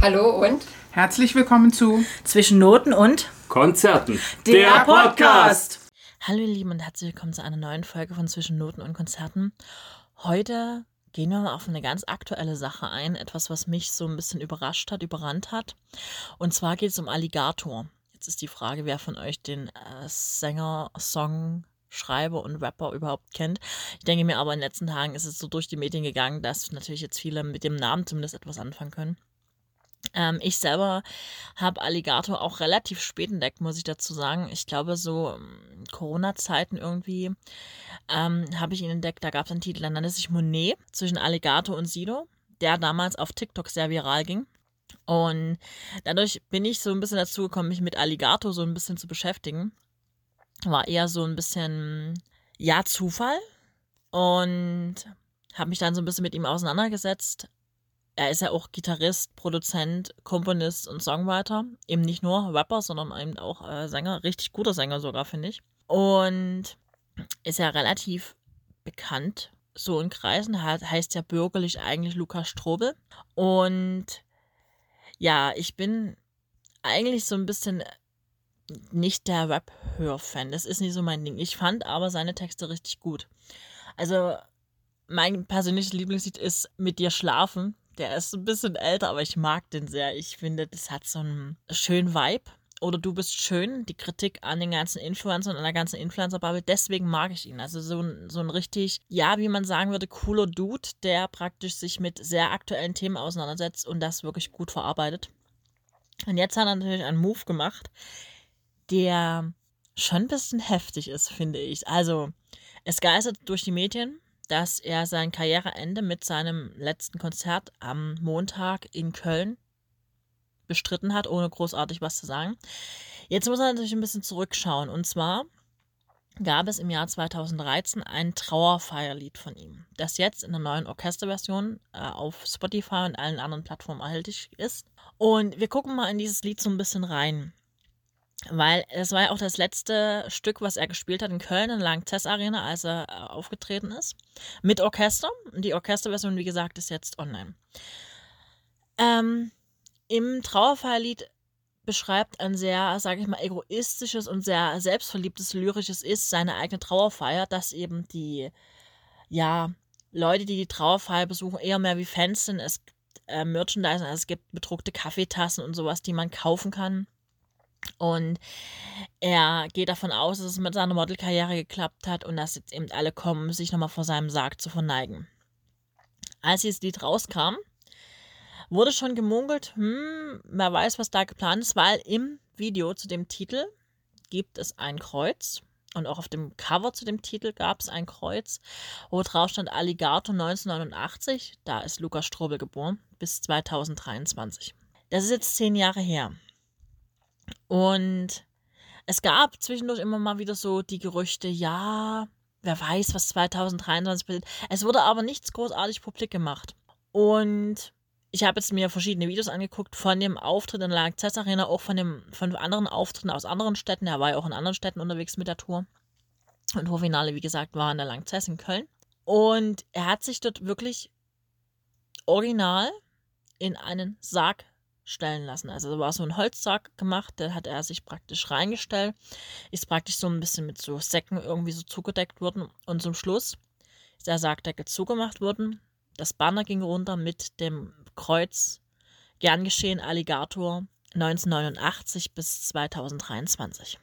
Hallo und Herzlich willkommen zu Zwischen Noten und Konzerten. der Podcast. Hallo ihr Lieben und herzlich willkommen zu einer neuen Folge von Zwischen Noten und Konzerten. Heute gehen wir mal auf eine ganz aktuelle Sache ein, etwas, was mich so ein bisschen überrascht hat, überrannt hat. Und zwar geht es um Alligator. Jetzt ist die Frage, wer von euch den äh, Sänger, Song, Schreiber und Rapper überhaupt kennt. Ich denke mir aber in den letzten Tagen ist es so durch die Medien gegangen, dass natürlich jetzt viele mit dem Namen zumindest etwas anfangen können. Ähm, ich selber habe Alligator auch relativ spät entdeckt, muss ich dazu sagen. Ich glaube, so ähm, Corona-Zeiten irgendwie ähm, habe ich ihn entdeckt. Da gab es einen Titel, der nannte sich Monet zwischen Alligator und Sido, der damals auf TikTok sehr viral ging. Und dadurch bin ich so ein bisschen dazu gekommen, mich mit Alligator so ein bisschen zu beschäftigen. War eher so ein bisschen, ja, Zufall. Und habe mich dann so ein bisschen mit ihm auseinandergesetzt er ist ja auch Gitarrist, Produzent, Komponist und Songwriter. Eben nicht nur Rapper, sondern eben auch äh, Sänger. Richtig guter Sänger sogar, finde ich. Und ist ja relativ bekannt, so in Kreisen. Hat, heißt ja bürgerlich eigentlich Lukas Strobel. Und ja, ich bin eigentlich so ein bisschen nicht der Rap-Hör-Fan. Das ist nicht so mein Ding. Ich fand aber seine Texte richtig gut. Also, mein persönliches Lieblingslied ist Mit dir schlafen. Der ist ein bisschen älter, aber ich mag den sehr. Ich finde, das hat so einen schönen Vibe. Oder du bist schön, die Kritik an den ganzen Influencern und an der ganzen Influencer-Bubble. Deswegen mag ich ihn. Also so ein, so ein richtig, ja, wie man sagen würde, cooler Dude, der praktisch sich mit sehr aktuellen Themen auseinandersetzt und das wirklich gut verarbeitet. Und jetzt hat er natürlich einen Move gemacht, der schon ein bisschen heftig ist, finde ich. Also, es geistert durch die Medien, dass er sein Karriereende mit seinem letzten Konzert am Montag in Köln bestritten hat, ohne großartig was zu sagen. Jetzt muss er natürlich ein bisschen zurückschauen. Und zwar gab es im Jahr 2013 ein Trauerfeierlied von ihm, das jetzt in der neuen Orchesterversion äh, auf Spotify und allen anderen Plattformen erhältlich ist. Und wir gucken mal in dieses Lied so ein bisschen rein. Weil es war ja auch das letzte Stück, was er gespielt hat in Köln in der Langtess Arena, als er äh, aufgetreten ist. Mit Orchester. Die Orchesterversion, wie gesagt, ist jetzt online. Ähm, Im Trauerfeierlied beschreibt ein sehr, sage ich mal, egoistisches und sehr selbstverliebtes lyrisches Ist seine eigene Trauerfeier, dass eben die, ja, Leute, die die Trauerfeier besuchen, eher mehr wie Fans sind. Es gibt äh, Merchandise, also es gibt bedruckte Kaffeetassen und sowas, die man kaufen kann und er geht davon aus, dass es mit seiner Modelkarriere geklappt hat und dass jetzt eben alle kommen, sich nochmal vor seinem Sarg zu verneigen. Als dieses Lied rauskam, wurde schon gemunkelt, hm, wer weiß, was da geplant ist, weil im Video zu dem Titel gibt es ein Kreuz und auch auf dem Cover zu dem Titel gab es ein Kreuz, wo drauf stand Alligator 1989, da ist Lukas Strobel geboren, bis 2023. Das ist jetzt zehn Jahre her. Und es gab zwischendurch immer mal wieder so die Gerüchte, ja, wer weiß, was 2023 passiert. Es wurde aber nichts großartig publik gemacht. Und ich habe jetzt mir verschiedene Videos angeguckt von dem Auftritt in der Lanxess Arena, auch von, dem, von anderen Auftritten aus anderen Städten. Er war ja auch in anderen Städten unterwegs mit der Tour. Und Tourfinale, wie gesagt, war in der Langzess in Köln. Und er hat sich dort wirklich original in einen Sarg stellen lassen. Also da war so ein Holzsack gemacht, da hat er sich praktisch reingestellt, ist praktisch so ein bisschen mit so Säcken irgendwie so zugedeckt worden und zum Schluss ist der Sargdeckel zugemacht worden. Das Banner ging runter mit dem Kreuz Gern geschehen Alligator 1989 bis 2023.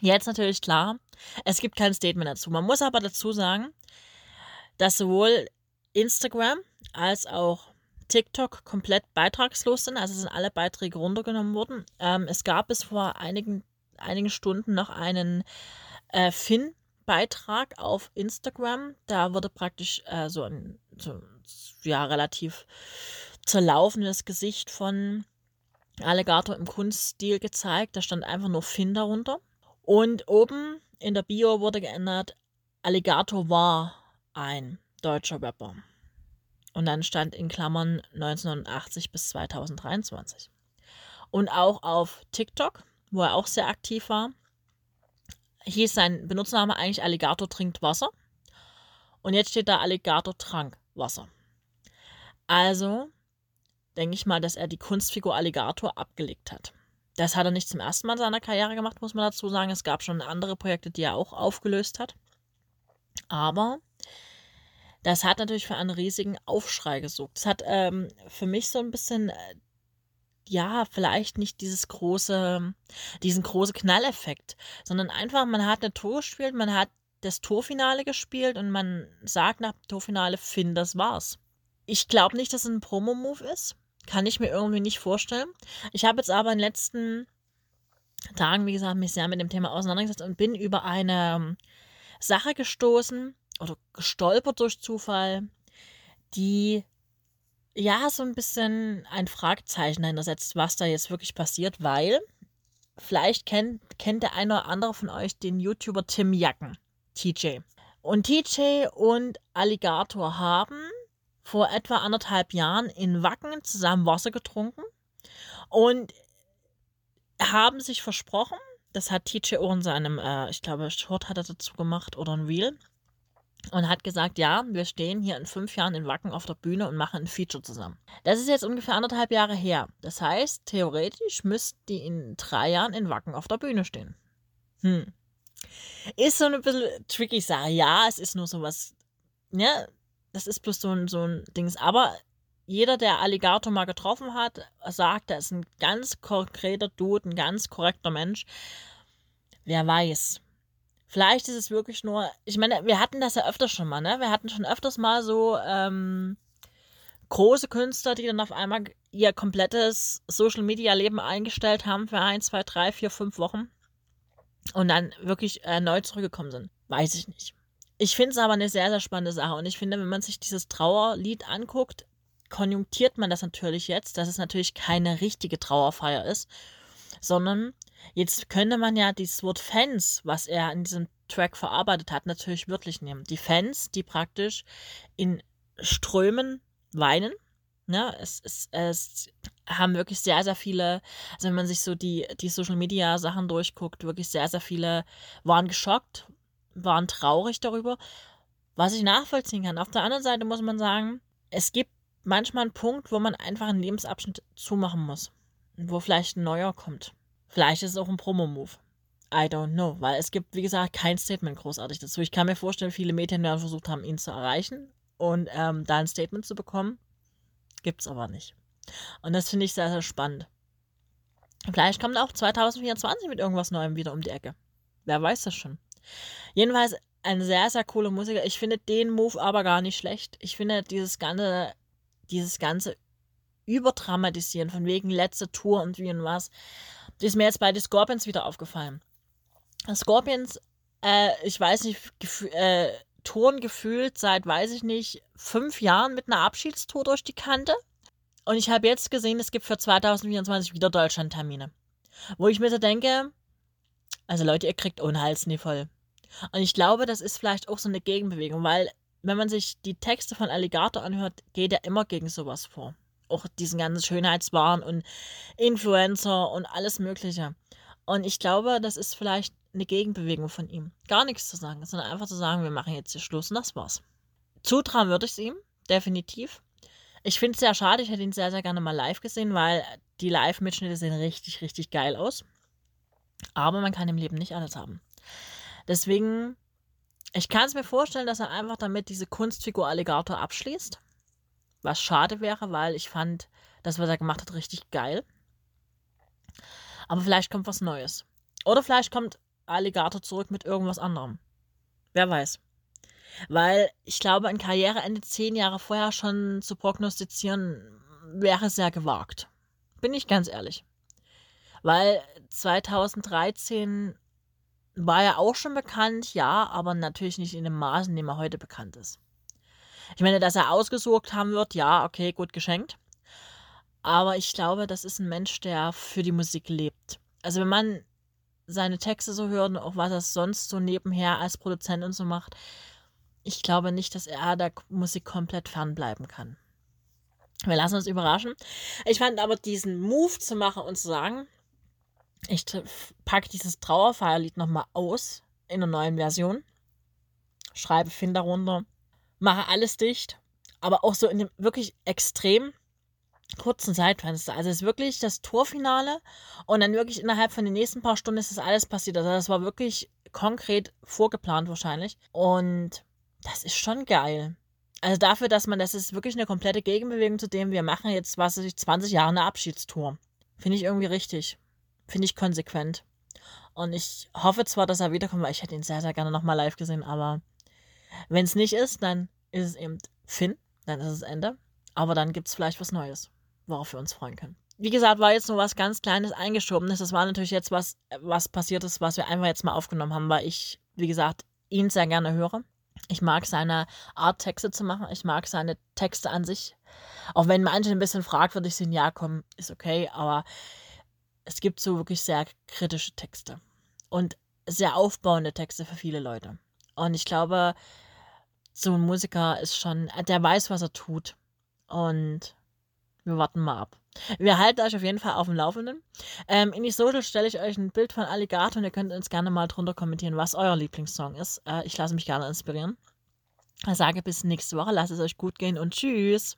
Jetzt natürlich klar, es gibt kein Statement dazu. Man muss aber dazu sagen, dass sowohl Instagram als auch TikTok komplett beitragslos sind. Also sind alle Beiträge runtergenommen worden. Ähm, es gab bis vor einigen, einigen Stunden noch einen äh, Finn-Beitrag auf Instagram. Da wurde praktisch äh, so ein so, ja, relativ zerlaufendes Gesicht von Alligator im Kunststil gezeigt. Da stand einfach nur Finn darunter. Und oben in der Bio wurde geändert, Alligator war ein deutscher Rapper. Und dann stand in Klammern 1980 bis 2023. Und auch auf TikTok, wo er auch sehr aktiv war, hieß sein Benutzername eigentlich Alligator trinkt Wasser. Und jetzt steht da Alligator trank Wasser. Also, denke ich mal, dass er die Kunstfigur Alligator abgelegt hat. Das hat er nicht zum ersten Mal in seiner Karriere gemacht, muss man dazu sagen. Es gab schon andere Projekte, die er auch aufgelöst hat. Aber das hat natürlich für einen riesigen Aufschrei gesorgt. Das hat ähm, für mich so ein bisschen, äh, ja, vielleicht nicht dieses große, diesen großen Knalleffekt, sondern einfach, man hat eine Tour gespielt, man hat das Torfinale gespielt und man sagt nach dem Torfinale, Finn, das war's. Ich glaube nicht, dass es ein Promo-Move ist. Kann ich mir irgendwie nicht vorstellen. Ich habe jetzt aber in den letzten Tagen, wie gesagt, mich sehr mit dem Thema auseinandergesetzt und bin über eine ähm, Sache gestoßen oder gestolpert durch Zufall, die ja so ein bisschen ein Fragezeichen dahinter setzt, was da jetzt wirklich passiert, weil vielleicht kennt, kennt der eine oder andere von euch den YouTuber Tim Jacken. TJ. Und TJ und Alligator haben vor etwa anderthalb Jahren in Wacken zusammen Wasser getrunken und haben sich versprochen, das hat TJ auch in seinem, äh, ich glaube, Short hat er dazu gemacht oder ein Reel, und hat gesagt, ja, wir stehen hier in fünf Jahren in Wacken auf der Bühne und machen ein Feature zusammen. Das ist jetzt ungefähr anderthalb Jahre her. Das heißt, theoretisch müssten die in drei Jahren in Wacken auf der Bühne stehen. Hm. Ist so ein bisschen tricky Sache. Ja, es ist nur sowas, ja, das ist bloß so ein, so ein Dings. Aber jeder, der Alligator mal getroffen hat, sagt, er ist ein ganz konkreter Dude, ein ganz korrekter Mensch. Wer weiß. Vielleicht ist es wirklich nur, ich meine, wir hatten das ja öfters schon mal, ne? Wir hatten schon öfters mal so ähm, große Künstler, die dann auf einmal ihr komplettes Social Media Leben eingestellt haben für ein, zwei, drei, vier, fünf Wochen und dann wirklich erneut zurückgekommen sind. Weiß ich nicht. Ich finde es aber eine sehr, sehr spannende Sache. Und ich finde, wenn man sich dieses Trauerlied anguckt, konjunktiert man das natürlich jetzt, dass es natürlich keine richtige Trauerfeier ist, sondern jetzt könnte man ja dieses Wort Fans, was er in diesem Track verarbeitet hat, natürlich wörtlich nehmen. Die Fans, die praktisch in Strömen weinen. Ne? Es, es, es haben wirklich sehr, sehr viele, also wenn man sich so die, die Social Media Sachen durchguckt, wirklich sehr, sehr viele waren geschockt, waren traurig darüber, was ich nachvollziehen kann. Auf der anderen Seite muss man sagen, es gibt manchmal einen Punkt, wo man einfach einen Lebensabschnitt zumachen muss, wo vielleicht ein neuer kommt. Vielleicht ist es auch ein Promo-Move. I don't know, weil es gibt, wie gesagt, kein Statement großartig dazu. Ich kann mir vorstellen, viele Medien werden versucht haben, ihn zu erreichen und ähm, da ein Statement zu bekommen. Gibt es aber nicht. Und das finde ich sehr, sehr spannend. Vielleicht kommt auch 2024 mit irgendwas Neuem wieder um die Ecke. Wer weiß das schon. Jedenfalls ein sehr, sehr cooler Musiker. Ich finde den Move aber gar nicht schlecht. Ich finde dieses ganze, dieses ganze Überdramatisieren von wegen letzte Tour und wie und was, das ist mir jetzt bei den Scorpions wieder aufgefallen. Scorpions, äh, ich weiß nicht, äh, Touren gefühlt seit, weiß ich nicht, fünf Jahren mit einer Abschiedstour durch die Kante. Und ich habe jetzt gesehen, es gibt für 2024 wieder Deutschland-Termine. Wo ich mir so denke, also Leute, ihr kriegt ohne nie voll. Und ich glaube, das ist vielleicht auch so eine Gegenbewegung, weil wenn man sich die Texte von Alligator anhört, geht er immer gegen sowas vor. Auch diesen ganzen Schönheitswahn und Influencer und alles Mögliche. Und ich glaube, das ist vielleicht eine Gegenbewegung von ihm. Gar nichts zu sagen, sondern einfach zu sagen, wir machen jetzt hier Schluss und das war's. Zutrauen würde ich es ihm, definitiv. Ich finde es sehr schade, ich hätte ihn sehr, sehr gerne mal live gesehen, weil die Live-Mitschnitte sehen richtig, richtig geil aus. Aber man kann im Leben nicht alles haben. Deswegen, ich kann es mir vorstellen, dass er einfach damit diese Kunstfigur Alligator abschließt. Was schade wäre, weil ich fand das, was er gemacht hat, richtig geil. Aber vielleicht kommt was Neues. Oder vielleicht kommt Alligator zurück mit irgendwas anderem. Wer weiß. Weil ich glaube, ein Karriereende zehn Jahre vorher schon zu prognostizieren, wäre sehr gewagt. Bin ich ganz ehrlich. Weil 2013 war er auch schon bekannt, ja, aber natürlich nicht in dem Maß, in dem er heute bekannt ist. Ich meine, dass er ausgesucht haben wird, ja, okay, gut geschenkt. Aber ich glaube, das ist ein Mensch, der für die Musik lebt. Also wenn man seine Texte so hört und auch was er sonst so nebenher als Produzent und so macht, ich glaube nicht, dass er der Musik komplett fernbleiben kann. Wir lassen uns überraschen. Ich fand aber diesen Move zu machen und zu sagen, ich packe dieses Trauerfeierlied nochmal aus in einer neuen Version, schreibe Finder runter, mache alles dicht, aber auch so in dem wirklich extrem kurzen Zeitfenster. Also es ist wirklich das Torfinale und dann wirklich innerhalb von den nächsten paar Stunden ist das alles passiert. Also das war wirklich konkret vorgeplant wahrscheinlich. Und das ist schon geil. Also dafür, dass man, das ist wirklich eine komplette Gegenbewegung zu dem, wir machen jetzt, was weiß ich, 20 Jahre eine Abschiedstour. Finde ich irgendwie richtig. Finde ich konsequent. Und ich hoffe zwar, dass er wiederkommt, weil ich hätte ihn sehr, sehr gerne nochmal live gesehen, aber wenn es nicht ist, dann ist es eben Finn, dann ist es Ende. Aber dann gibt es vielleicht was Neues, worauf wir uns freuen können. Wie gesagt, war jetzt nur was ganz Kleines eingeschobenes. Das war natürlich jetzt was, was passiert ist, was wir einfach jetzt mal aufgenommen haben, weil ich, wie gesagt, ihn sehr gerne höre. Ich mag seine Art, Texte zu machen. Ich mag seine Texte an sich. Auch wenn manche ein bisschen fragwürdig sind, ja, komm, ist okay, aber es gibt so wirklich sehr kritische Texte und sehr aufbauende Texte für viele Leute. Und ich glaube, so ein Musiker ist schon, der weiß, was er tut. Und wir warten mal ab. Wir halten euch auf jeden Fall auf dem Laufenden. Ähm, in die Social stelle ich euch ein Bild von Alligator und ihr könnt uns gerne mal drunter kommentieren, was euer Lieblingssong ist. Äh, ich lasse mich gerne inspirieren. Ich sage bis nächste Woche. Lasst es euch gut gehen und tschüss.